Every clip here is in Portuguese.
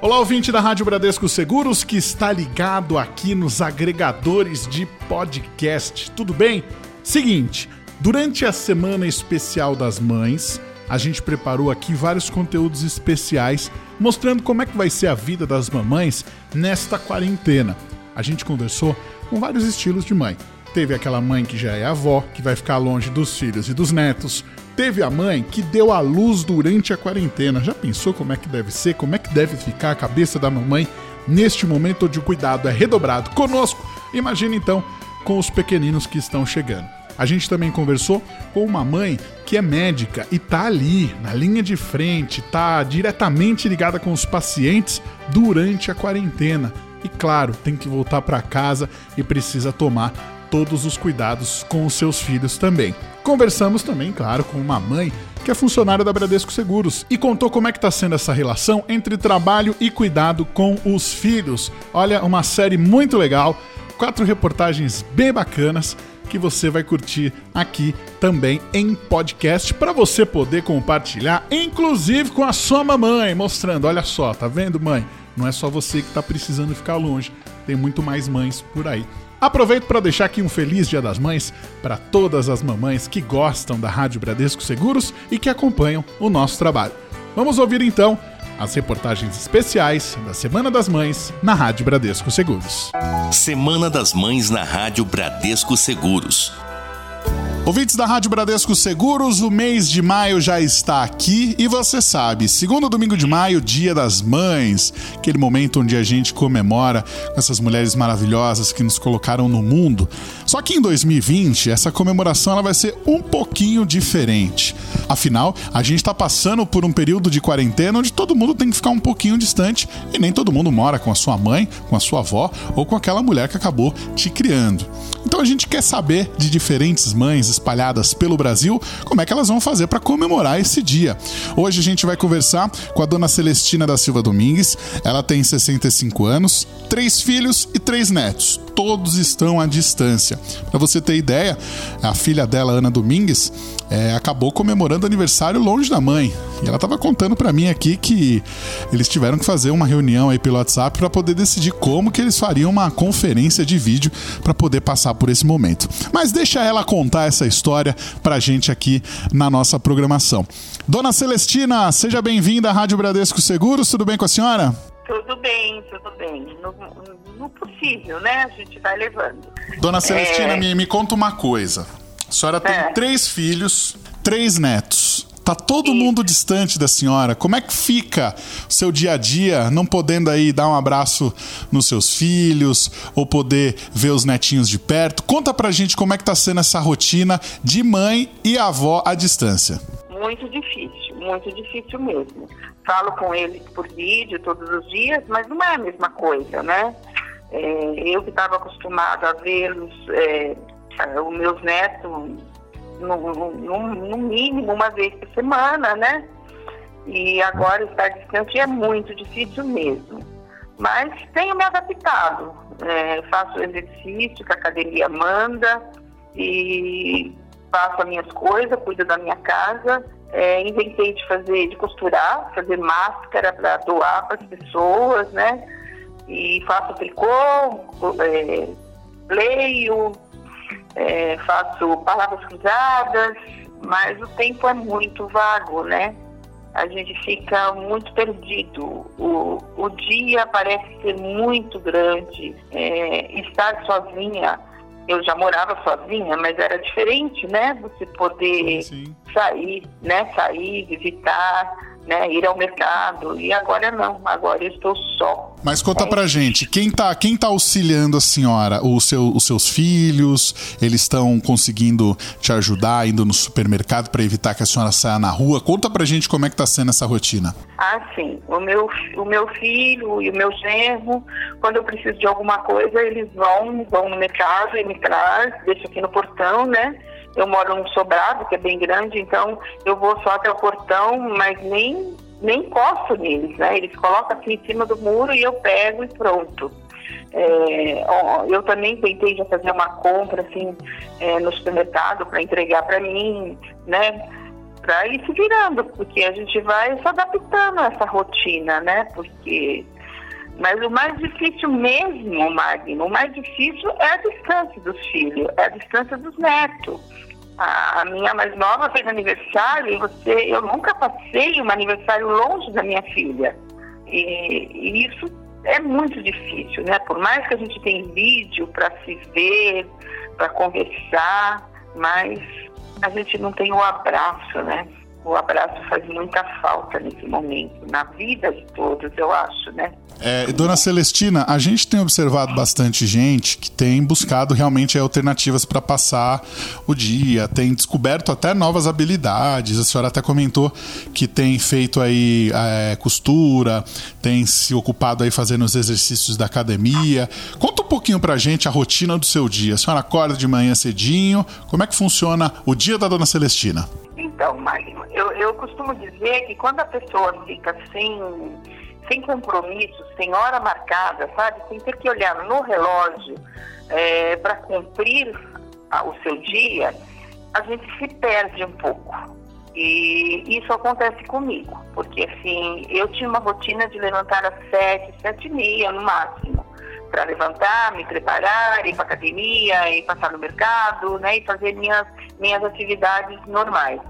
Olá, ouvinte da Rádio Bradesco Seguros que está ligado aqui nos agregadores de podcast. Tudo bem? Seguinte, durante a semana especial das mães, a gente preparou aqui vários conteúdos especiais mostrando como é que vai ser a vida das mamães nesta quarentena. A gente conversou com vários estilos de mãe. Teve aquela mãe que já é avó, que vai ficar longe dos filhos e dos netos. Teve a mãe que deu à luz durante a quarentena. Já pensou como é que deve ser? Como é que deve ficar a cabeça da mamãe neste momento onde o cuidado é redobrado conosco? Imagina então com os pequeninos que estão chegando. A gente também conversou com uma mãe que é médica e tá ali, na linha de frente, tá diretamente ligada com os pacientes durante a quarentena. E claro, tem que voltar para casa e precisa tomar todos os cuidados com os seus filhos também. Conversamos também, claro, com uma mãe que é funcionária da Bradesco Seguros e contou como é que está sendo essa relação entre trabalho e cuidado com os filhos. Olha, uma série muito legal, quatro reportagens bem bacanas que você vai curtir aqui também em podcast para você poder compartilhar, inclusive com a sua mamãe, mostrando, olha só, tá vendo, mãe? Não é só você que está precisando ficar longe, tem muito mais mães por aí. Aproveito para deixar aqui um feliz Dia das Mães para todas as mamães que gostam da Rádio Bradesco Seguros e que acompanham o nosso trabalho. Vamos ouvir então as reportagens especiais da Semana das Mães na Rádio Bradesco Seguros. Semana das Mães na Rádio Bradesco Seguros. Ouvintes da Rádio Bradesco Seguros, o mês de maio já está aqui e você sabe, segundo domingo de maio, Dia das Mães, aquele momento onde a gente comemora essas mulheres maravilhosas que nos colocaram no mundo. Só que em 2020, essa comemoração ela vai ser um pouquinho diferente. Afinal, a gente está passando por um período de quarentena onde todo mundo tem que ficar um pouquinho distante e nem todo mundo mora com a sua mãe, com a sua avó ou com aquela mulher que acabou te criando. Então a gente quer saber de diferentes mães espalhadas pelo Brasil como é que elas vão fazer para comemorar esse dia. Hoje a gente vai conversar com a dona Celestina da Silva Domingues. Ela tem 65 anos, três filhos e três netos. Todos estão à distância. Para você ter ideia, a filha dela, Ana Domingues, é, acabou comemorando aniversário longe da mãe. E ela estava contando para mim aqui que eles tiveram que fazer uma reunião aí pelo WhatsApp para poder decidir como que eles fariam uma conferência de vídeo para poder passar por esse momento. Mas deixa ela contar essa história pra gente aqui na nossa programação. Dona Celestina, seja bem-vinda à Rádio Bradesco Seguros. Tudo bem com a senhora? Tudo bem, tudo bem. No, no possível, né? A gente vai levando. Dona Celestina, é... me, me conta uma coisa. A senhora tem é. três filhos, três netos. Tá todo mundo distante da senhora. Como é que fica o seu dia a dia, não podendo aí dar um abraço nos seus filhos ou poder ver os netinhos de perto? Conta pra gente como é que tá sendo essa rotina de mãe e avó à distância. Muito difícil, muito difícil mesmo. Falo com eles por vídeo todos os dias, mas não é a mesma coisa, né? É, eu que estava acostumada a vê-los, é, os meus netos no, no, no, mínimo uma vez por semana, né? E agora estar distante é muito difícil mesmo. Mas tenho me adaptado. É, faço exercício que a academia manda e faço as minhas coisas, cuido da minha casa. É, inventei de fazer, de costurar, fazer máscara para doar para as pessoas, né? E faço tricô, é, leio, é, faço palavras cruzadas, mas o tempo é muito vago, né? A gente fica muito perdido. O, o dia parece ser muito grande. É, estar sozinha, eu já morava sozinha, mas era diferente, né? Você poder sim, sair, né? Sair, visitar, né, ir ao mercado. E agora não, agora eu estou só. Mas conta é. pra gente, quem tá, quem tá auxiliando a senhora? O seu, os seus filhos? Eles estão conseguindo te ajudar indo no supermercado para evitar que a senhora saia na rua? Conta pra gente como é que tá sendo essa rotina. Ah, sim. O meu, o meu filho e o meu genro, quando eu preciso de alguma coisa, eles vão, vão no mercado e me traz, deixa aqui no portão, né? Eu moro num sobrado, que é bem grande, então eu vou só até o portão, mas nem, nem encosto neles, né? Eles colocam aqui em cima do muro e eu pego e pronto. É, ó, eu também tentei já fazer uma compra assim é, no supermercado para entregar para mim, né? Para ir se virando, porque a gente vai se adaptando a essa rotina, né? Porque Mas o mais difícil mesmo, Magno, o mais difícil é a distância dos filhos, é a distância dos netos. A, a minha mais nova fez aniversário e você, eu nunca passei um aniversário longe da minha filha. E, e isso é muito difícil, né? Por mais que a gente tenha vídeo para se ver, para conversar, mas a gente não tem o abraço, né? O abraço faz muita falta nesse momento, na vida de todos, eu acho, né? É, dona Celestina, a gente tem observado bastante gente que tem buscado realmente alternativas para passar o dia, tem descoberto até novas habilidades. A senhora até comentou que tem feito aí é, costura, tem se ocupado aí fazendo os exercícios da academia. Conta um pouquinho para a gente a rotina do seu dia. A senhora acorda de manhã cedinho, como é que funciona o dia da dona Celestina? Então, eu, eu costumo dizer que quando a pessoa fica sem sem compromissos, sem hora marcada, sabe? Sem ter que olhar no relógio é, para cumprir a, o seu dia, a gente se perde um pouco. E isso acontece comigo, porque assim, eu tinha uma rotina de levantar às sete, sete e meia no máximo, para levantar, me preparar, ir para academia, ir passar no mercado, né, e fazer minhas, minhas atividades normais.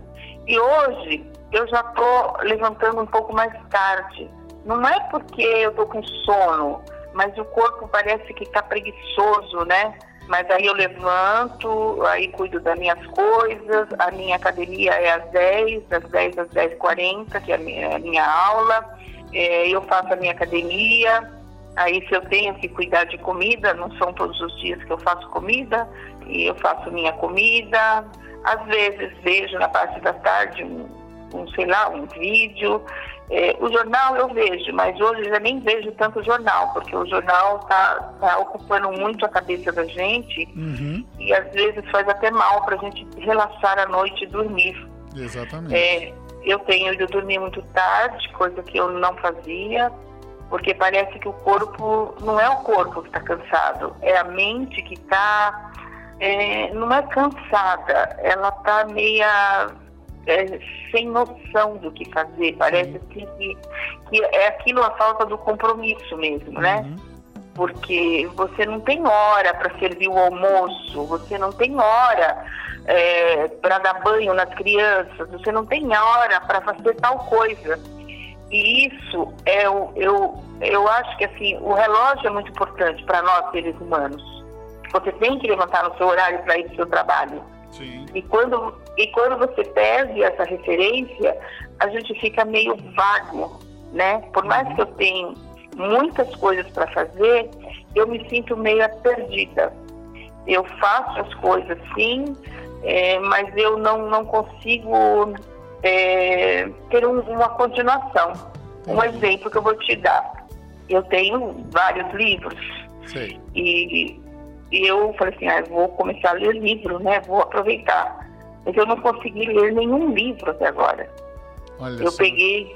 E hoje eu já estou levantando um pouco mais tarde, não é porque eu tô com sono, mas o corpo parece que está preguiçoso, né? Mas aí eu levanto, aí cuido das minhas coisas, a minha academia é às 10, das 10 às 10h40, que é a minha, a minha aula, é, eu faço a minha academia, aí se eu tenho que cuidar de comida, não são todos os dias que eu faço comida, e eu faço minha comida, às vezes vejo na parte da tarde um, um sei lá, um vídeo, é, o jornal eu vejo, mas hoje eu já nem vejo tanto jornal, porque o jornal está tá ocupando muito a cabeça da gente uhum. e às vezes faz até mal para a gente relaxar à noite e dormir. Exatamente. É, eu tenho ido dormir muito tarde, coisa que eu não fazia, porque parece que o corpo não é o corpo que está cansado, é a mente que está. É, não é cansada, ela está meia é, sem noção do que fazer. Parece assim que, que é aquilo a falta do compromisso mesmo, né? Uhum. Porque você não tem hora para servir o almoço, você não tem hora é, para dar banho nas crianças, você não tem hora para fazer tal coisa. E isso é o, eu, eu acho que assim, o relógio é muito importante para nós seres humanos. Você tem que levantar no seu horário para ir para o seu trabalho Sim. e quando, e quando você perde essa referência, a gente fica meio vago, né? Por mais que eu tenha muitas coisas para fazer, eu me sinto meio perdida. Eu faço as coisas sim, é, mas eu não, não consigo é, ter um, uma continuação. Um exemplo que eu vou te dar. Eu tenho vários livros e e eu falei assim, ah, vou começar a ler livro, né? Vou aproveitar. Mas eu não consegui ler nenhum livro até agora. Olha eu só. peguei.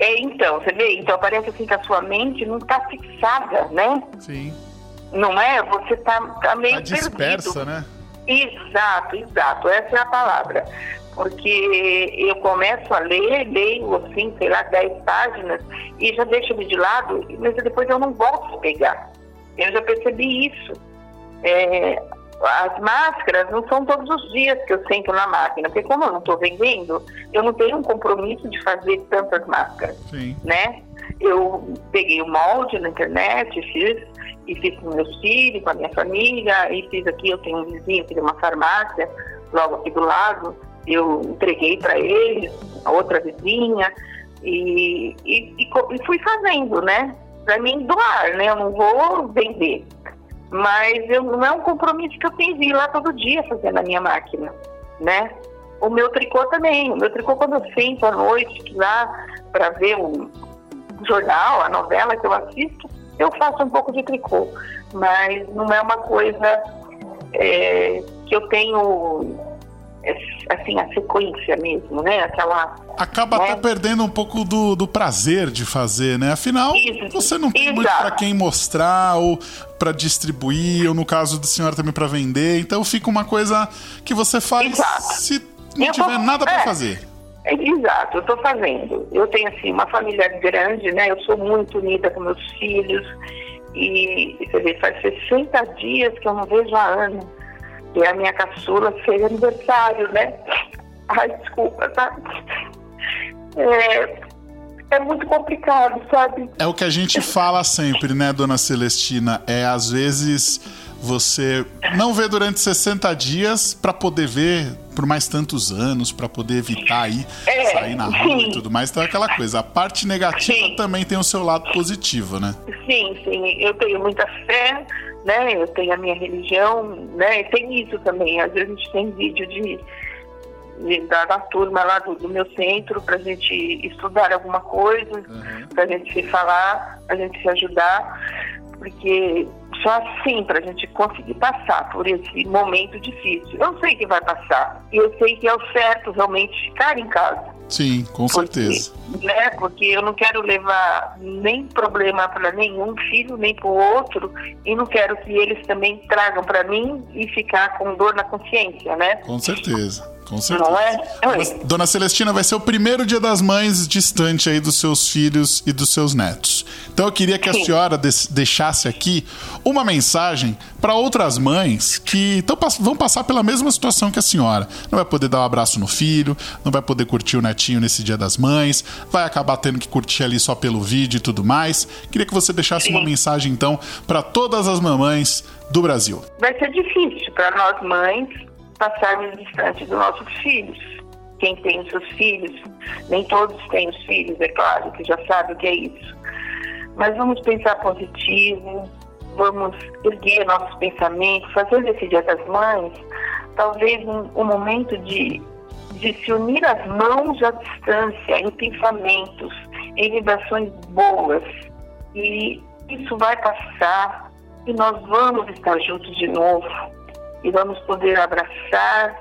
É, então, você vê? Então parece assim que a sua mente não está fixada, né? Sim. Não é? Você está tá meio Tá dispersa, perdido. né? Exato, exato. Essa é a palavra. Porque eu começo a ler, leio assim, sei lá, 10 páginas e já deixo ele de lado, mas depois eu não volto a pegar. Eu já percebi isso. É, as máscaras não são todos os dias que eu sento na máquina, porque como eu não estou vendendo, eu não tenho um compromisso de fazer tantas máscaras, Sim. né? Eu peguei o molde na internet, fiz, e fiz com meus filhos, com a minha família, e fiz aqui, eu tenho um vizinho que tem uma farmácia logo aqui do lado, eu entreguei para eles, a outra vizinha, e, e, e fui fazendo, né? Para mim doar, né? Eu não vou vender mas eu, não é um compromisso que eu tenho de ir lá todo dia fazer na minha máquina, né? O meu tricô também, o meu tricô quando eu sento à noite lá para ver o jornal, a novela que eu assisto, eu faço um pouco de tricô, mas não é uma coisa é, que eu tenho assim a sequência mesmo, né? Aquela Acaba né? até perdendo um pouco do, do prazer de fazer, né? Afinal, Isso, você não tem muito pra quem mostrar ou pra distribuir, ou no caso da senhora também pra vender. Então fica uma coisa que você faz Exato. se não Eu tiver vou- nada pra é. fazer. É, exato, eu estou fazendo. Eu tenho assim uma família grande, né? Eu sou muito unida com meus filhos e você vê, faz 60 dias que eu não vejo a Ana. E a minha caçula fez aniversário, né? Ai, desculpa, tá? É, é muito complicado, sabe? É o que a gente fala sempre, né, dona Celestina? É às vezes você não vê durante 60 dias para poder ver por mais tantos anos, para poder evitar aí é, sair na rua sim. e tudo mais. Então é aquela coisa, a parte negativa sim. também tem o seu lado positivo, né? Sim, sim. Eu tenho muita fé, né? Eu tenho a minha religião, né? Tem isso também. Às vezes a gente tem vídeo de da, da turma lá do, do meu centro para a gente estudar alguma coisa, uhum. para a gente se falar, para a gente se ajudar, porque só assim para a gente conseguir passar por esse momento difícil. Eu sei que vai passar e eu sei que é o certo realmente ficar em casa. Sim, com porque, certeza. Né, porque eu não quero levar nem problema para nenhum filho, nem para o outro, e não quero que eles também tragam para mim e ficar com dor na consciência, né? Com certeza. Com certeza. Não é? Mas, Dona Celestina, vai ser o primeiro dia das mães distante aí dos seus filhos e dos seus netos. Então eu queria que a senhora deixasse aqui uma mensagem para outras mães que tão, vão passar pela mesma situação que a senhora. Não vai poder dar um abraço no filho, não vai poder curtir o netinho nesse dia das mães, vai acabar tendo que curtir ali só pelo vídeo e tudo mais. Queria que você deixasse uma mensagem então para todas as mamães do Brasil. Vai ser difícil para nós mães passarmos distante dos nossos filhos. Quem tem os seus filhos, nem todos têm os filhos, é claro, que já sabe o que é isso. Mas vamos pensar positivo, vamos erguer nossos pensamentos, fazer desse Dia das Mães talvez um, um momento de, de se unir as mãos à distância, em pensamentos, em vibrações boas. E isso vai passar e nós vamos estar juntos de novo e vamos poder abraçar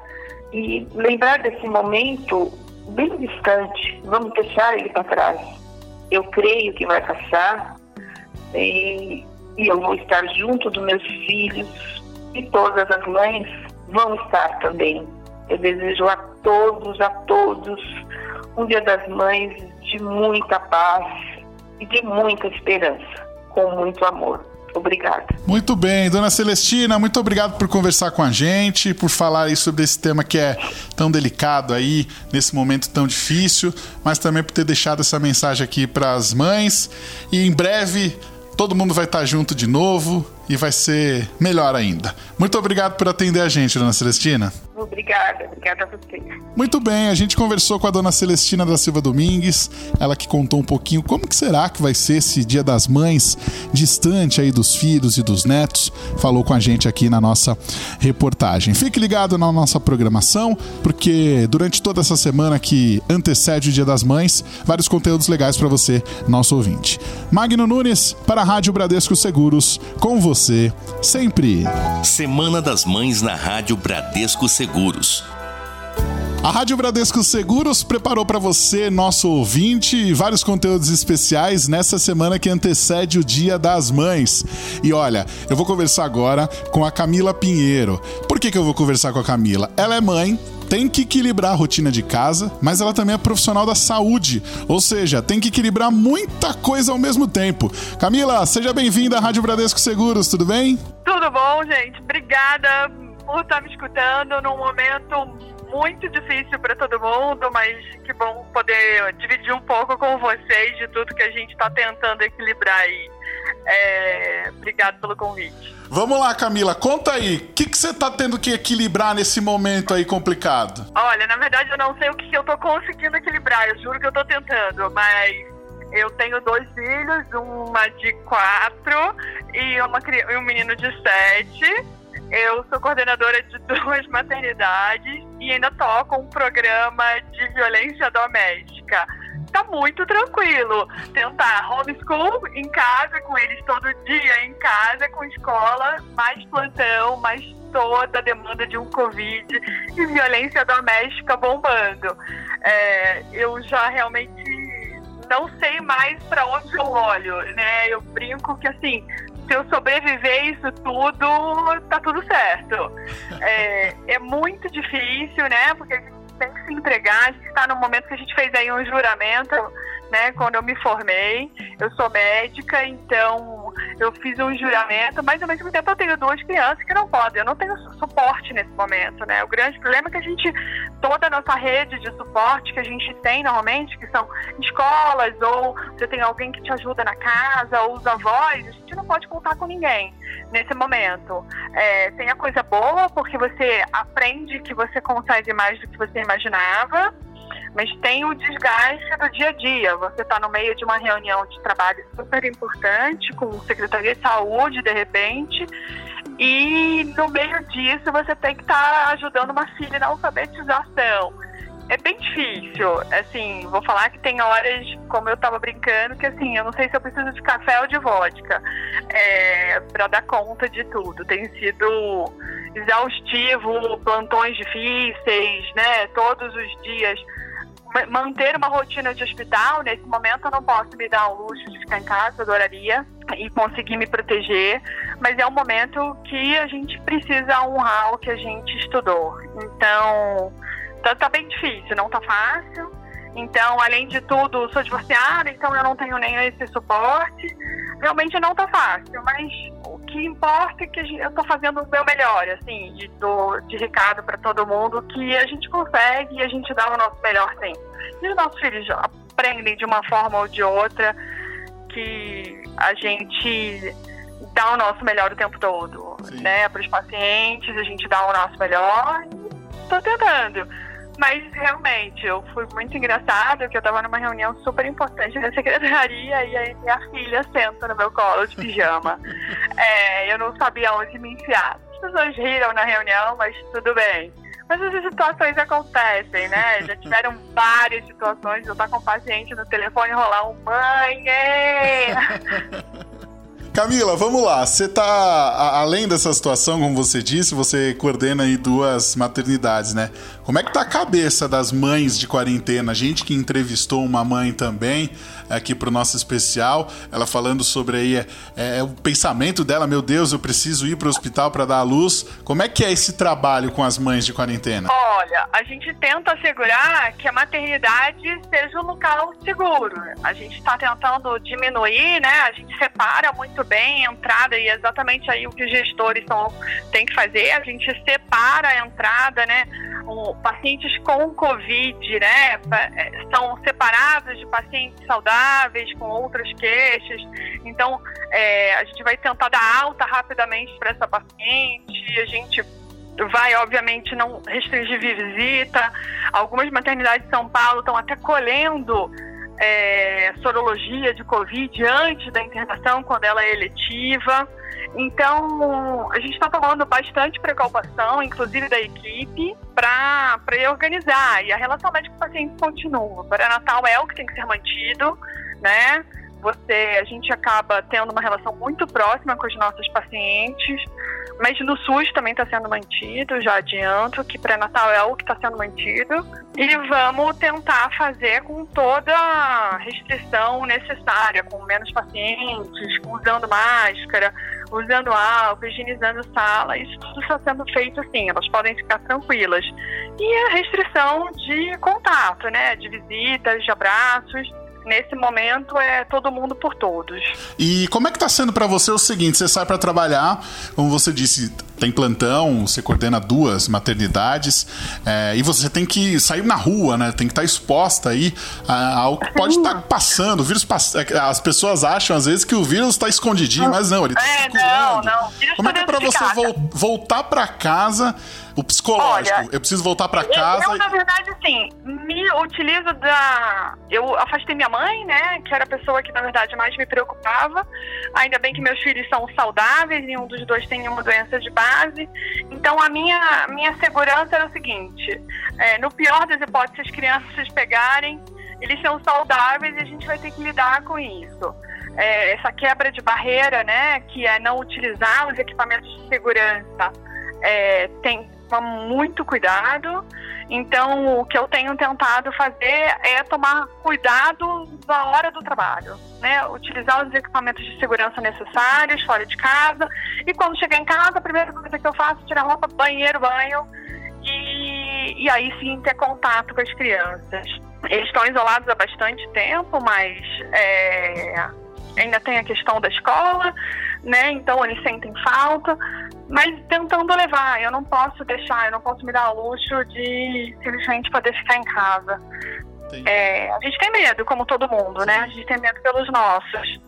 e lembrar desse momento bem distante. Vamos deixar ele para trás. Eu creio que vai passar e, e eu vou estar junto dos meus filhos e todas as mães vão estar também. Eu desejo a todos, a todos, um Dia das Mães de muita paz e de muita esperança, com muito amor. Obrigada. Muito bem, dona Celestina, muito obrigado por conversar com a gente, por falar aí sobre esse tema que é tão delicado aí, nesse momento tão difícil, mas também por ter deixado essa mensagem aqui para as mães. E em breve todo mundo vai estar junto de novo e vai ser melhor ainda. Muito obrigado por atender a gente, dona Celestina. Obrigada, obrigada a você. Muito bem, a gente conversou com a dona Celestina da Silva Domingues, ela que contou um pouquinho como que será que vai ser esse Dia das Mães, distante aí dos filhos e dos netos, falou com a gente aqui na nossa reportagem. Fique ligado na nossa programação, porque durante toda essa semana que antecede o Dia das Mães, vários conteúdos legais para você, nosso ouvinte. Magno Nunes, para a Rádio Bradesco Seguros, com você, sempre. Semana das Mães na Rádio Bradesco Seguros. Seguros. A Rádio Bradesco Seguros preparou para você, nosso ouvinte, vários conteúdos especiais nessa semana que antecede o Dia das Mães. E olha, eu vou conversar agora com a Camila Pinheiro. Por que, que eu vou conversar com a Camila? Ela é mãe, tem que equilibrar a rotina de casa, mas ela também é profissional da saúde, ou seja, tem que equilibrar muita coisa ao mesmo tempo. Camila, seja bem-vinda à Rádio Bradesco Seguros, tudo bem? Tudo bom, gente. Obrigada por estar me escutando num momento muito difícil para todo mundo, mas que bom poder dividir um pouco com vocês de tudo que a gente está tentando equilibrar aí. É, obrigado pelo convite. Vamos lá, Camila, conta aí, o que, que você está tendo que equilibrar nesse momento aí complicado? Olha, na verdade eu não sei o que, que eu estou conseguindo equilibrar, eu juro que eu estou tentando, mas eu tenho dois filhos, uma de quatro e, uma, e um menino de sete. Eu sou coordenadora de duas maternidades e ainda toco um programa de violência doméstica. Tá muito tranquilo. Tentar homeschool em casa, com eles todo dia em casa, com escola, mais plantão, mais toda a demanda de um Covid e violência doméstica bombando. É, eu já realmente não sei mais para onde eu olho, né? Eu brinco que assim se eu sobreviver isso tudo, tá tudo certo. É, é muito difícil, né? Porque tem que se entregar, a gente está no momento que a gente fez aí um juramento, né, quando eu me formei, eu sou médica, então eu fiz um juramento, mas ao mesmo tempo eu tenho duas crianças que não podem, eu não tenho suporte nesse momento, né? O grande problema é que a gente, toda a nossa rede de suporte que a gente tem normalmente, que são escolas, ou você tem alguém que te ajuda na casa, ou os avós, a gente não pode contar com ninguém nesse momento. É, tem a coisa boa, porque você aprende que você consegue mais do que você imaginava, mas tem o desgaste do dia a dia. Você está no meio de uma reunião de trabalho super importante com o Secretaria de Saúde, de repente, e no meio disso você tem que estar tá ajudando uma filha na alfabetização. É bem difícil, assim, vou falar que tem horas, como eu estava brincando, que assim, eu não sei se eu preciso de café ou de vodka é, para dar conta de tudo. Tem sido exaustivo, plantões difíceis, né, todos os dias manter uma rotina de hospital, nesse momento eu não posso me dar o luxo de ficar em casa, adoraria, e conseguir me proteger, mas é um momento que a gente precisa honrar o que a gente estudou. Então, tá, tá bem difícil, não tá fácil. Então, além de tudo, sou divorciada, então eu não tenho nem esse suporte. Realmente não tá fácil, mas que importa é que eu estou fazendo o meu melhor, assim, de, do, de recado para todo mundo, que a gente consegue e a gente dá o nosso melhor sempre. E os nossos filhos aprendem de uma forma ou de outra que a gente dá o nosso melhor o tempo todo, Sim. né? Para os pacientes, a gente dá o nosso melhor e estou tentando. Mas realmente, eu fui muito engraçada, porque eu estava numa reunião super importante na secretaria e aí minha filha senta no meu colo de pijama. é, eu não sabia onde me enfiar. As pessoas riram na reunião, mas tudo bem. Mas essas situações acontecem, né? Já tiveram várias situações eu estar com o paciente no telefone rolar um mãe. Camila, vamos lá. Você tá, além dessa situação, como você disse, você coordena aí duas maternidades, né? Como é que tá a cabeça das mães de quarentena? A gente que entrevistou uma mãe também aqui pro nosso especial, ela falando sobre aí é, é, o pensamento dela, meu Deus, eu preciso ir pro hospital para dar a luz. Como é que é esse trabalho com as mães de quarentena? Olha, a gente tenta assegurar que a maternidade seja um local seguro. A gente está tentando diminuir, né? A gente separa muito bem a entrada e é exatamente aí o que os gestores são, têm que fazer. A gente separa a entrada, né? Pacientes com Covid, né? É, são separados de pacientes saudáveis com outras queixas. Então, é, a gente vai tentar dar alta rapidamente para essa paciente. A gente vai, obviamente, não restringir visita. Algumas maternidades de São Paulo estão até colhendo é, sorologia de Covid antes da internação, quando ela é eletiva. Então, a gente está tomando bastante precaução, inclusive da equipe, para organizar. E a relação médico-paciente continua. Para Natal é o que tem que ser mantido, né? Você, a gente acaba tendo uma relação muito próxima com os nossos pacientes. Mas no SUS também está sendo mantido, já adianto que pré-natal é o que está sendo mantido. E vamos tentar fazer com toda a restrição necessária, com menos pacientes, usando máscara, usando álcool, higienizando sala. Isso tudo está sendo feito assim, elas podem ficar tranquilas. E a restrição de contato, né? De visitas, de abraços nesse momento é todo mundo por todos. E como é que tá sendo para você o seguinte, você sai para trabalhar, como você disse, tem plantão, você coordena duas maternidades, é, e você tem que sair na rua, né? Tem que estar tá exposta aí ao que pode estar tá passando. O vírus é as pessoas acham às vezes que o vírus está escondidinho, mas não, ele está é, circulando. Não, não. Como é que é para você vo voltar para casa o psicológico. Olha, eu preciso voltar para casa. Eu, na verdade, assim, me utilizo da. Eu afastei minha mãe, né? Que era a pessoa que, na verdade, mais me preocupava. Ainda bem que meus filhos são saudáveis, nenhum dos dois tem nenhuma doença de base. Então, a minha, minha segurança era o seguinte: é, no pior das hipóteses, as crianças pegarem, eles são saudáveis e a gente vai ter que lidar com isso. É, essa quebra de barreira, né? Que é não utilizar os equipamentos de segurança. É, tem tomar muito cuidado. Então, o que eu tenho tentado fazer é tomar cuidado da hora do trabalho, né? Utilizar os equipamentos de segurança necessários fora de casa. E quando chegar em casa, a primeira coisa que eu faço é tirar roupa, banheiro, banho. E, e aí sim ter contato com as crianças. Eles estão isolados há bastante tempo, mas é, ainda tem a questão da escola, né? Então eles sentem falta, mas tentando levar. Eu não posso deixar, eu não posso me dar o luxo de simplesmente poder ficar em casa. É, a gente tem medo, como todo mundo, né? A gente tem medo pelos nossos.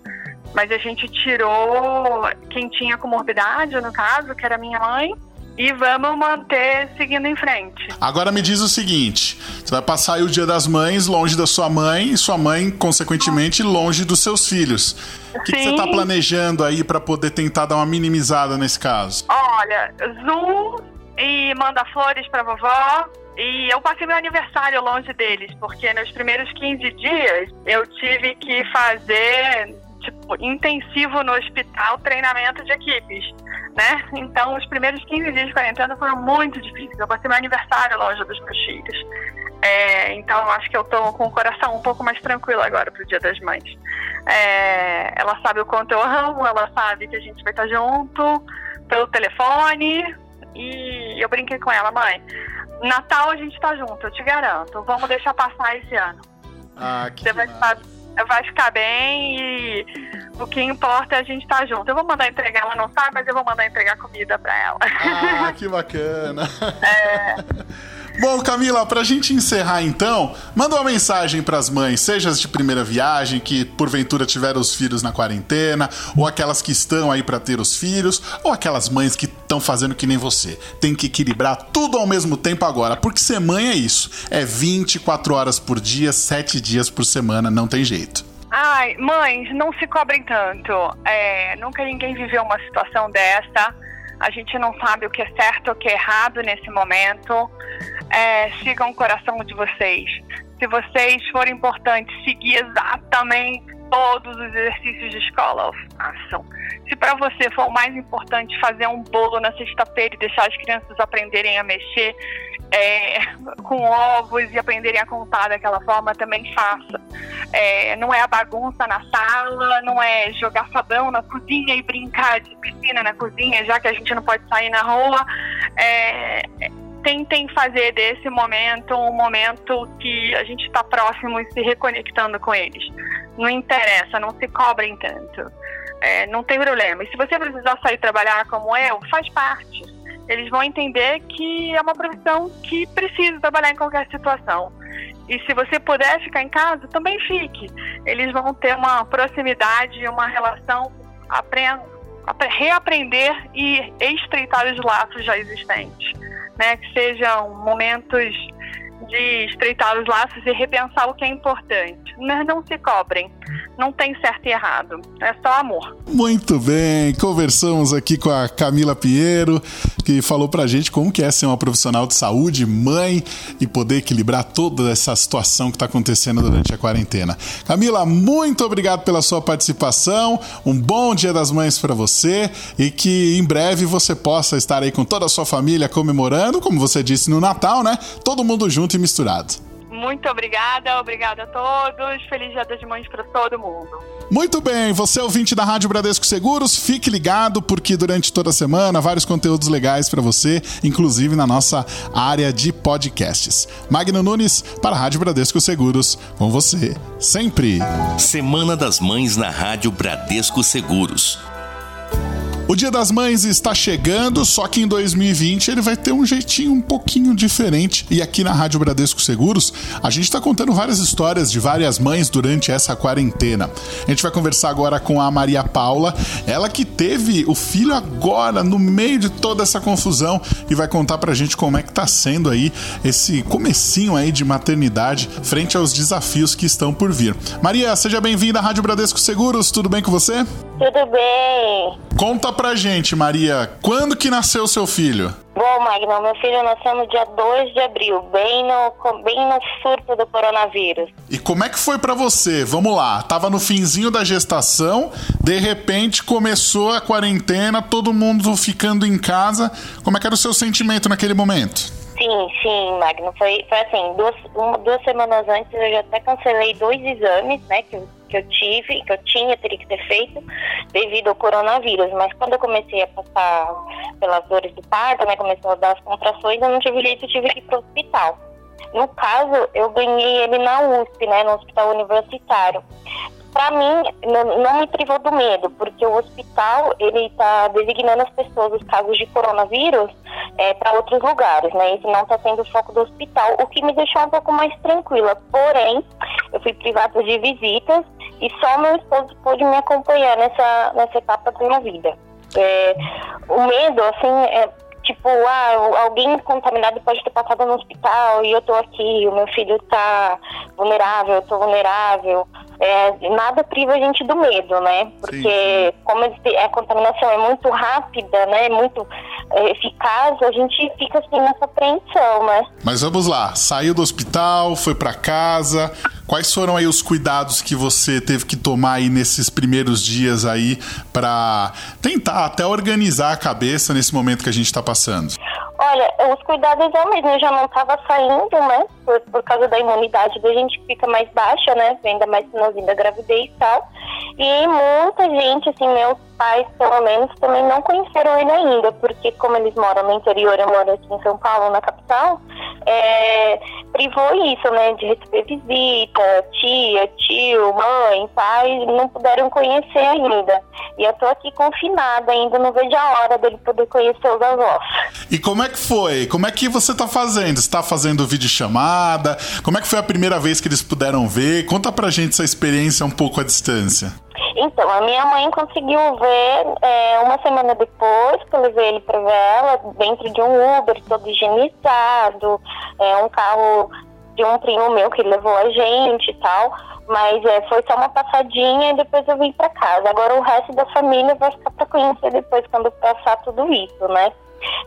Mas a gente tirou quem tinha comorbidade, no caso, que era minha mãe, e vamos manter seguindo em frente. Agora me diz o seguinte: você vai passar aí o Dia das Mães longe da sua mãe e sua mãe, consequentemente, longe dos seus filhos. O que, que você está planejando aí para poder tentar dar uma minimizada nesse caso? Olha, Zoom e manda flores para vovó. E eu passei meu aniversário longe deles, porque nos primeiros 15 dias eu tive que fazer tipo, intensivo no hospital treinamento de equipes, né? Então, os primeiros 15 dias de quarentena foram muito difíceis. Eu passei meu aniversário longe dos meus filhos. É, então, acho que eu tô com o coração um pouco mais tranquilo agora pro Dia das Mães. É, ela sabe o quanto eu amo, ela sabe que a gente vai estar junto pelo telefone. E eu brinquei com ela, mãe. Natal a gente tá junto, eu te garanto. Vamos deixar passar esse ano. Ah, que Você vai ficar vai ficar bem e o que importa é a gente estar tá junto. Eu vou mandar entregar, ela não sabe, mas eu vou mandar entregar comida para ela. Ah, que bacana. É. Bom, Camila, pra gente encerrar então, manda uma mensagem para as mães, seja as de primeira viagem, que porventura tiveram os filhos na quarentena, ou aquelas que estão aí para ter os filhos, ou aquelas mães que estão fazendo que nem você. Tem que equilibrar tudo ao mesmo tempo agora, porque ser mãe é isso. É 24 horas por dia, 7 dias por semana, não tem jeito. Ai, mães, não se cobrem tanto. É, nunca ninguém viveu uma situação dessa. A gente não sabe o que é certo ou o que é errado nesse momento é, sigam o coração de vocês. Se vocês forem importantes, seguir exatamente todos os exercícios de escola, façam. Se para você for o mais importante fazer um bolo na sexta-feira e deixar as crianças aprenderem a mexer é, com ovos e aprenderem a contar daquela forma, também faça. É, não é a bagunça na sala, não é jogar sabão na cozinha e brincar de piscina na cozinha, já que a gente não pode sair na rua. É, tentem fazer desse momento um momento que a gente está próximo e se reconectando com eles. Não interessa, não se cobrem tanto. É, não tem problema. E se você precisar sair trabalhar como eu, faz parte. Eles vão entender que é uma profissão que precisa trabalhar em qualquer situação. E se você puder ficar em casa, também fique. Eles vão ter uma proximidade, uma relação, aprend reaprender e estreitar os laços já existentes né, que sejam momentos de estreitar os laços e repensar o que é importante. Mas não se cobrem. Não tem certo e errado. É só amor. Muito bem. Conversamos aqui com a Camila Pinheiro, que falou pra gente como que é ser uma profissional de saúde, mãe e poder equilibrar toda essa situação que está acontecendo durante a quarentena. Camila, muito obrigado pela sua participação. Um bom Dia das Mães para você e que em breve você possa estar aí com toda a sua família comemorando, como você disse no Natal, né? Todo mundo junto e misturado. Muito obrigada, obrigada a todos. Feliz Dia das Mães para todo mundo. Muito bem, você é ouvinte da Rádio Bradesco Seguros, fique ligado porque durante toda a semana vários conteúdos legais para você, inclusive na nossa área de podcasts. Magno Nunes para a Rádio Bradesco Seguros, com você sempre. Semana das Mães na Rádio Bradesco Seguros. O Dia das Mães está chegando, só que em 2020 ele vai ter um jeitinho um pouquinho diferente. E aqui na Rádio Bradesco Seguros, a gente está contando várias histórias de várias mães durante essa quarentena. A gente vai conversar agora com a Maria Paula, ela que teve o filho agora no meio de toda essa confusão e vai contar pra gente como é que tá sendo aí esse comecinho aí de maternidade frente aos desafios que estão por vir. Maria, seja bem-vinda à Rádio Bradesco Seguros, tudo bem com você? Tudo bem. Conta pra gente, Maria, quando que nasceu seu filho? Bom, Magno, meu filho nasceu no dia 2 de abril, bem no, bem no surto do coronavírus. E como é que foi para você? Vamos lá, tava no finzinho da gestação, de repente começou a quarentena, todo mundo ficando em casa. Como é que era o seu sentimento naquele momento? Sim, sim, Magno. Foi, foi assim, duas, uma, duas semanas antes eu já até cancelei dois exames, né, que eu que eu tive, que eu tinha, teria que ter feito devido ao coronavírus. Mas quando eu comecei a passar pelas dores do parto, né, começou a dar as contrações, eu não tive jeito, eu tive que ir para o hospital. No caso, eu ganhei ele na USP, né, no Hospital Universitário para mim, não, me privou do medo, porque o hospital ele está designando as pessoas, os casos de coronavírus, é, para outros lugares, né? Esse não está sendo o foco do hospital, o que me deixou um pouco mais tranquila. Porém, eu fui privada de visitas e só meu esposo pôde me acompanhar nessa, nessa etapa da minha vida. É, o medo, assim, é, tipo, ah, alguém contaminado pode ter passado no hospital e eu tô aqui, o meu filho tá vulnerável, eu tô vulnerável. É, nada priva a gente do medo, né? Porque sim, sim. como a contaminação é muito rápida, né? Muito é, eficaz, a gente fica assim nessa apreensão, né? Mas vamos lá, saiu do hospital, foi para casa. Quais foram aí os cuidados que você teve que tomar aí nesses primeiros dias aí para tentar até organizar a cabeça nesse momento que a gente está passando? Olha, os cuidados eu mesmo já não estava saindo, né? Por, por causa da imunidade da gente fica mais baixa, né? Ainda mais finalzinho da gravidez e tal. E muita gente, assim, meus pais, pelo menos, também não conheceram ele ainda, porque como eles moram no interior, eu moro aqui em São Paulo, na capital, é, privou isso, né, de receber visita, tia, tio, mãe, pai, não puderam conhecer ainda. E eu tô aqui confinada ainda, não vejo a hora dele poder conhecer os avós. E como é que foi? Como é que você tá fazendo? Você tá fazendo videochamada? Como é que foi a primeira vez que eles puderam ver? Conta pra gente essa experiência um pouco à distância. Então, a minha mãe conseguiu ver é, uma semana depois que eu levei ele para ela dentro de um Uber, todo higienizado, é, um carro de um primo meu que levou a gente e tal. Mas é, foi só uma passadinha e depois eu vim para casa. Agora o resto da família vai ficar para conhecer depois quando passar tudo isso, né?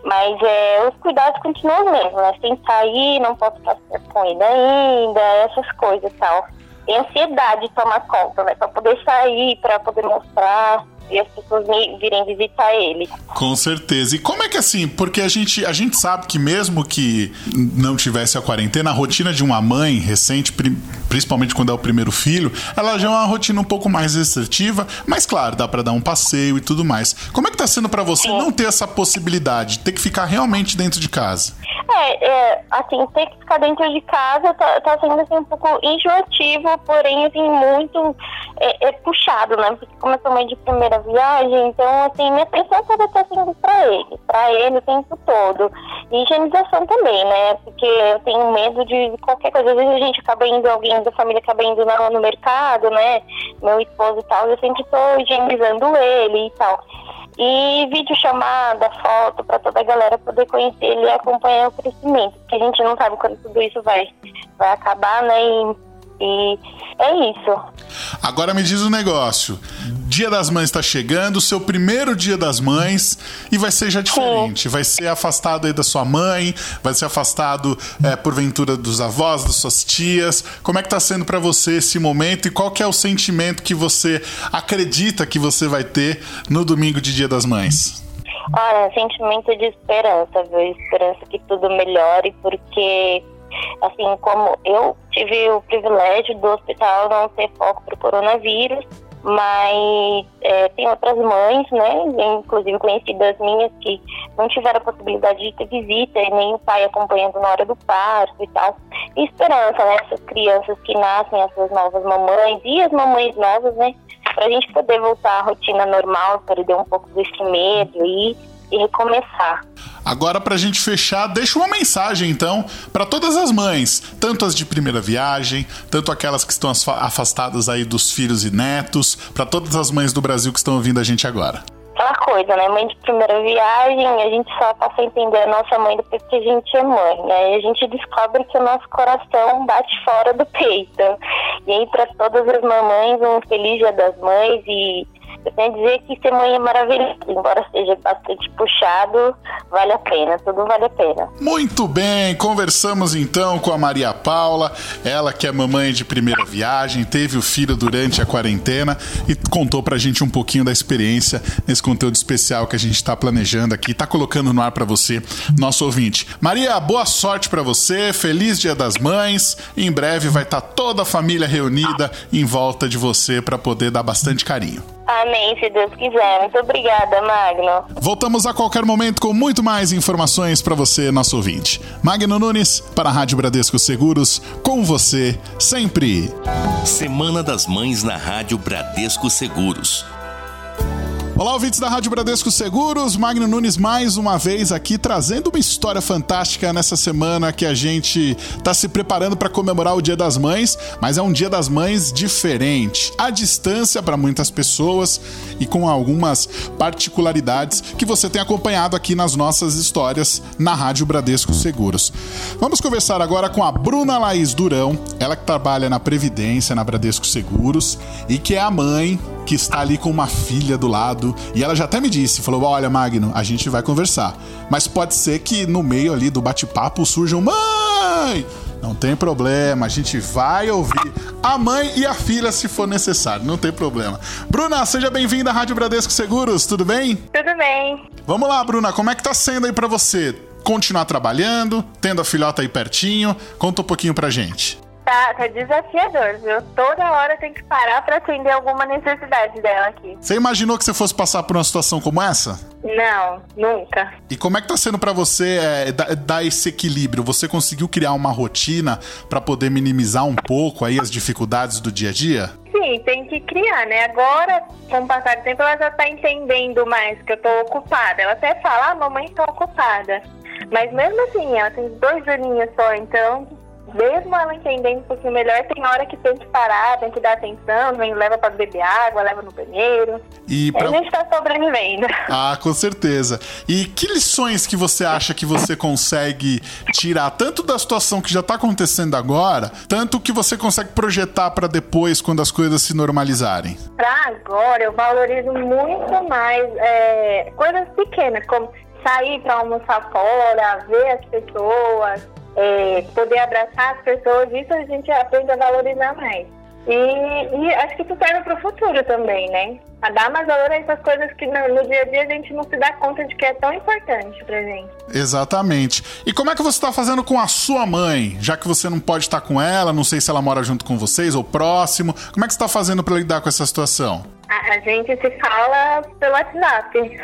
Mas é, os cuidados continuam mesmo, né? Sem sair, não posso passar com ele ainda, essas coisas e tal e ansiedade tomar conta, né? Para poder sair, para poder mostrar e as pessoas virem visitar ele. Com certeza. E como é que assim? Porque a gente, a gente sabe que mesmo que não tivesse a quarentena, a rotina de uma mãe recente, principalmente quando é o primeiro filho, ela já é uma rotina um pouco mais restritiva, mas claro, dá para dar um passeio e tudo mais. Como é que tá sendo para você Sim. não ter essa possibilidade, ter que ficar realmente dentro de casa? É, é, assim, ter que ficar dentro de casa tá, tá sendo assim, um pouco enjoativo, porém, assim, muito é, é puxado, né? Porque como eu sou mãe de primeira viagem, então, assim, minha atenção toda tá sendo pra ele, pra ele o tempo todo. E higienização também, né? Porque eu tenho medo de qualquer coisa. Às vezes a gente acaba indo, alguém da família acaba indo no, no mercado, né? Meu esposo e tal, eu sempre tô higienizando ele e tal e vídeo chamada, foto, para toda a galera poder conhecer ele e acompanhar o crescimento, porque a gente não sabe quando tudo isso vai, vai acabar, né? E, e é isso. Agora me diz um negócio. Dia das Mães está chegando, seu primeiro Dia das Mães, e vai ser já diferente. Vai ser afastado aí da sua mãe, vai ser afastado é, porventura dos avós, das suas tias. Como é que está sendo para você esse momento e qual que é o sentimento que você acredita que você vai ter no domingo de Dia das Mães? Olha, sentimento de esperança, viu? Esperança que tudo melhore, porque assim como eu tive o privilégio do hospital não ter foco para o coronavírus, mas é, tem outras mães, né, inclusive conhecidas minhas, que não tiveram a possibilidade de ter visita e nem o pai acompanhando na hora do parto e tal. E esperança, né, essas crianças que nascem, essas novas mamães e as mamães novas, né, para a gente poder voltar à rotina normal, perder um pouco desse medo e e recomeçar. Agora, para a gente fechar, deixa uma mensagem então para todas as mães, tanto as de primeira viagem, tanto aquelas que estão afastadas aí dos filhos e netos, para todas as mães do Brasil que estão ouvindo a gente agora. Aquela coisa, né? Mãe de primeira viagem, a gente só passa a entender a nossa mãe depois que a gente é mãe, né? E a gente descobre que o nosso coração bate fora do peito. E aí, para todas as mamães, um feliz Dia das Mães e Eu tenho a dizer que ser mãe é maravilhoso, embora seja bastante puxado, vale a pena, tudo vale a pena. Muito bem, conversamos então com a Maria Paula, ela que é mamãe de primeira viagem, teve o filho durante a quarentena e contou pra gente um pouquinho da experiência nesse conteúdo especial que a gente tá planejando aqui, tá colocando no ar para você, nosso ouvinte. Maria, boa sorte para você, feliz Dia das Mães. Em breve vai estar tá toda a família reunida em volta de você para poder dar bastante carinho. Amém, se Deus quiser. Muito obrigada, Magno. Voltamos a qualquer momento com muito mais informações para você, nosso ouvinte. Magno Nunes, para a Rádio Bradesco Seguros, com você sempre. Semana das Mães na Rádio Bradesco Seguros. Olá, ouvintes da Rádio Bradesco Seguros, Magno Nunes mais uma vez aqui trazendo uma história fantástica nessa semana que a gente está se preparando para comemorar o Dia das Mães, mas é um Dia das Mães diferente, à distância para muitas pessoas e com algumas particularidades que você tem acompanhado aqui nas nossas histórias na Rádio Bradesco Seguros. Vamos conversar agora com a Bruna Laís Durão, ela que trabalha na Previdência na Bradesco Seguros e que é a mãe que está ali com uma filha do lado. E ela já até me disse, falou: "Olha, Magno, a gente vai conversar, mas pode ser que no meio ali do bate-papo surjam mãe, não tem problema, a gente vai ouvir a mãe e a filha se for necessário, não tem problema. Bruna, seja bem-vinda à Rádio Bradesco Seguros, tudo bem? Tudo bem. Vamos lá, Bruna, como é que tá sendo aí para você? Continuar trabalhando, tendo a filhota aí pertinho? Conta um pouquinho pra gente. Tá, tá desafiador, viu? Toda hora tem que parar pra atender alguma necessidade dela aqui. Você imaginou que você fosse passar por uma situação como essa? Não, nunca. E como é que tá sendo para você é, dar, esse equilíbrio? Você conseguiu criar uma rotina para poder minimizar um pouco aí as dificuldades do dia a dia? Sim, tem que criar, né? Agora, com o passar do tempo, ela já tá entendendo mais que eu tô ocupada. Ela até fala, ah, mamãe tá ocupada. Mas mesmo assim, ela tem dois aninhos só, então mesmo ela entendendo um pouquinho melhor, tem hora que tem que parar, tem que dar atenção, vem, leva para beber água, leva no banheiro. E pra... A gente está sobrevivendo. Ah, com certeza. E que lições que você acha que você consegue tirar, tanto da situação que já está acontecendo agora, tanto que você consegue projetar para depois, quando as coisas se normalizarem? Para agora, eu valorizo muito mais é, coisas pequenas, como sair para almoçar fora, ver as pessoas, é, poder abraçar as pessoas, isso a gente aprende a valorizar mais. E, e acho que isso serve para o futuro também, né? A dar mais valor a essas coisas que no, no, dia a dia a gente não se dá conta de que é tão importante pra gente. Exatamente. E como é que você está fazendo com a sua mãe? Já que você não pode estar com ela, não sei se ela mora junto com vocês ou próximo. Como é que você está fazendo para lidar com essa situação? A, a, gente se fala pelo WhatsApp.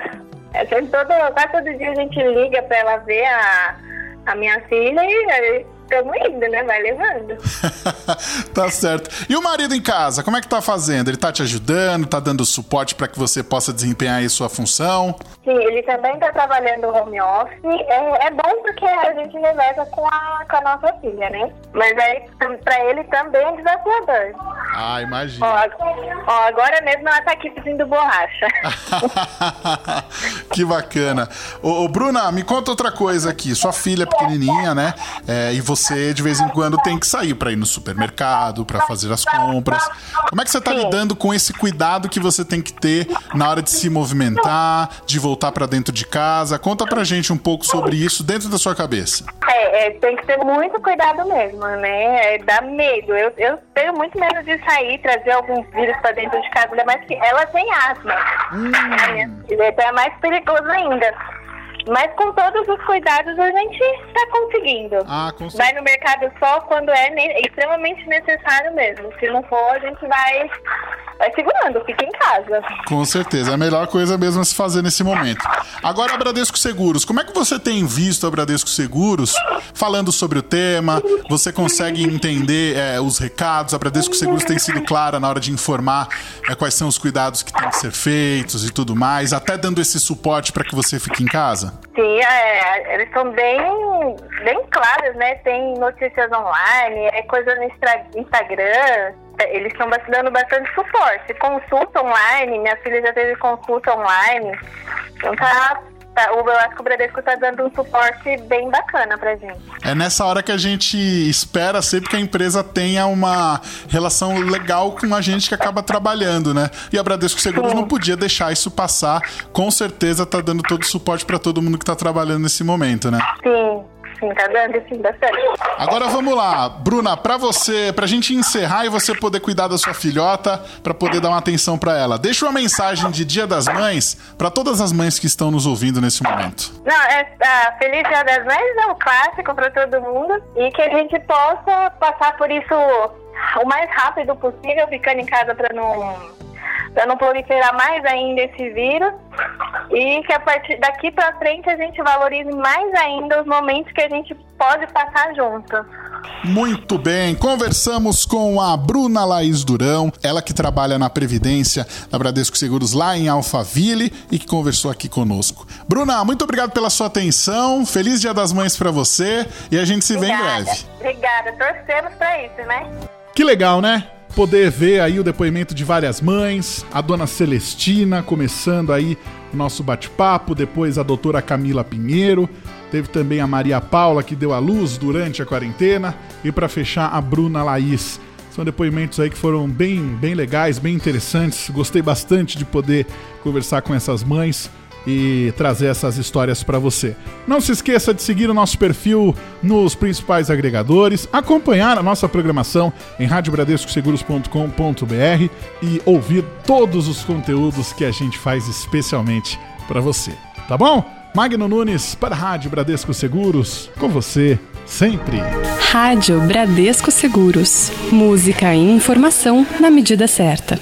É, todo, quase todo dia a gente liga para ela ver a a minha filha e estamos indo, né? Vai levando. tá certo. E o marido em casa, como é que tá fazendo? Ele tá te ajudando, tá dando suporte para que você possa desempenhar aí sua função? Sim, ele também tá trabalhando home office. É, é bom porque a gente reveza com a, com a nossa filha, né? Mas aí, pra ele também é desafiador. Ah, imagina. Ó, ó, agora mesmo ela tá aqui pedindo borracha. que bacana. Ô, ô, Bruna, me conta outra coisa aqui. Sua filha é pequenininha, né? É, e você, de vez em quando, tem que sair para ir no supermercado, para fazer as compras. Como é que você tá Sim. lidando com esse cuidado que você tem que ter na hora de se movimentar, de voltar para dentro de casa? Conta pra gente um pouco sobre isso dentro da sua cabeça. É, é tem que ter muito cuidado mesmo, né? É, dá medo. Eu, eu tenho muito medo de sair, trazer alguns vírus para dentro de casa, ainda mais que ela tem asma. Hum. Então é mais perigoso ainda. Mas com todos os cuidados a gente está conseguindo. Ah, com vai no mercado só quando é extremamente necessário mesmo. Se não for, a gente vai, vai segurando, fica em casa. Com certeza, é a melhor coisa mesmo a se fazer nesse momento. Agora, a Bradesco Seguros, como é que você tem visto a Bradesco Seguros falando sobre o tema? Você consegue entender é, os recados? A Bradesco Seguros tem sido clara na hora de informar é, quais são os cuidados que têm que ser feitos e tudo mais, até dando esse suporte para que você fique em casa? Sim, é, eles são bem, bem claros, né? Tem notícias online, é coisa no Instagram. Eles estão dando bastante suporte. Consulta online, minha filha já teve consulta online. Então tá, tá, o, eu acho que o Bradesco tá dando um suporte bem bacana pra gente. É nessa hora que a gente espera sempre que a empresa tenha uma relação legal com a gente que acaba trabalhando, né? E a Bradesco Seguros Sim. não podia deixar isso passar. Com certeza tá dando todo o suporte para todo mundo que tá trabalhando nesse momento, né? Sim. Sim, tá dando bastante. Agora vamos lá, Bruna, para você, pra gente encerrar e você poder cuidar da sua filhota, para poder dar uma atenção para ela. Deixa uma mensagem de Dia das Mães para todas as mães que estão nos ouvindo nesse momento. Não, é, a Feliz Dia das Mães é um clássico para todo mundo e que a gente possa passar por isso o mais rápido possível, ficando em casa para não para não proliferar mais ainda esse vírus e que a partir daqui para frente a gente valorize mais ainda os momentos que a gente pode passar juntos. Muito bem, conversamos com a Bruna Laís Durão, ela que trabalha na Previdência da Bradesco Seguros lá em Alphaville e que conversou aqui conosco. Bruna, muito obrigado pela sua atenção, feliz Dia das Mães para você e a gente se Obrigada. vê em breve. Obrigada, torcemos para isso, né? Que legal, né? Poder ver aí o depoimento de várias mães, a dona Celestina começando aí o nosso bate-papo, depois a doutora Camila Pinheiro, teve também a Maria Paula que deu a luz durante a quarentena e para fechar a Bruna Laís. São depoimentos aí que foram bem, bem legais, bem interessantes. Gostei bastante de poder conversar com essas mães e trazer essas histórias para você. Não se esqueça de seguir o nosso perfil nos principais agregadores, acompanhar a nossa programação em radiobradescoseguros.com.br e ouvir todos os conteúdos que a gente faz especialmente para você. Tá bom? Magno Nunes para a Rádio Bradesco Seguros, com você sempre. Rádio Bradesco Seguros. Música e informação na medida certa.